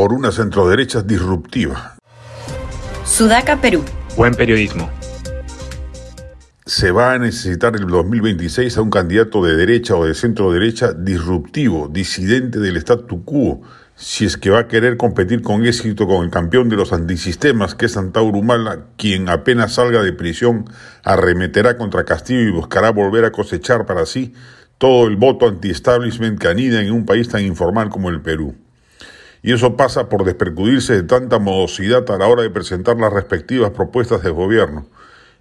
por una centroderecha disruptiva. Sudaca, Perú. Buen periodismo. Se va a necesitar el 2026 a un candidato de derecha o de centro derecha disruptivo, disidente del statu quo, si es que va a querer competir con éxito con el campeón de los antisistemas, que es Antauro Humala, quien apenas salga de prisión arremeterá contra Castillo y buscará volver a cosechar para sí todo el voto anti-establishment que anida en un país tan informal como el Perú. Y eso pasa por despercudirse de tanta modosidad a la hora de presentar las respectivas propuestas de gobierno.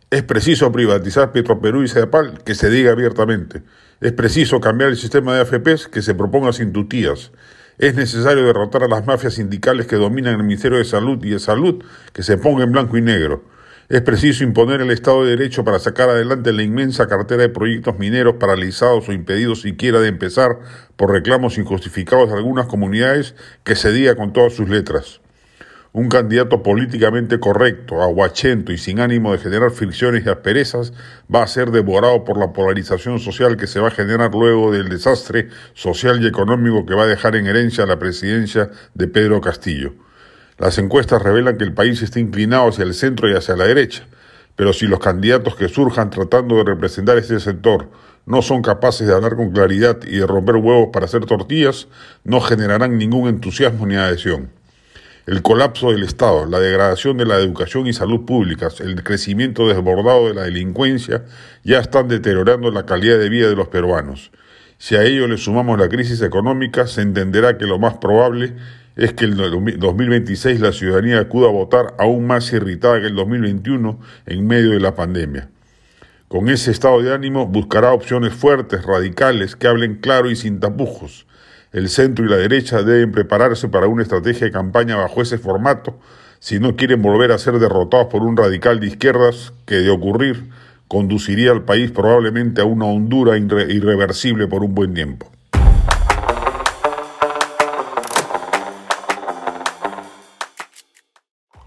Es preciso privatizar Petroperú y Cedapal, que se diga abiertamente. Es preciso cambiar el sistema de AFPs, que se proponga sin tutías. Es necesario derrotar a las mafias sindicales que dominan el Ministerio de Salud y de Salud, que se ponga en blanco y negro. Es preciso imponer el Estado de Derecho para sacar adelante la inmensa cartera de proyectos mineros paralizados o impedidos siquiera de empezar por reclamos injustificados de algunas comunidades que se diga con todas sus letras. Un candidato políticamente correcto, aguachento y sin ánimo de generar fricciones y asperezas va a ser devorado por la polarización social que se va a generar luego del desastre social y económico que va a dejar en herencia la presidencia de Pedro Castillo. Las encuestas revelan que el país está inclinado hacia el centro y hacia la derecha, pero si los candidatos que surjan tratando de representar ese sector no son capaces de hablar con claridad y de romper huevos para hacer tortillas, no generarán ningún entusiasmo ni adhesión. El colapso del Estado, la degradación de la educación y salud públicas, el crecimiento desbordado de la delincuencia ya están deteriorando la calidad de vida de los peruanos. Si a ello le sumamos la crisis económica, se entenderá que lo más probable es que el 2026 la ciudadanía acuda a votar aún más irritada que el 2021 en medio de la pandemia. Con ese estado de ánimo buscará opciones fuertes, radicales, que hablen claro y sin tapujos. El centro y la derecha deben prepararse para una estrategia de campaña bajo ese formato si no quieren volver a ser derrotados por un radical de izquierdas que, de ocurrir, conduciría al país probablemente a una hondura irreversible por un buen tiempo.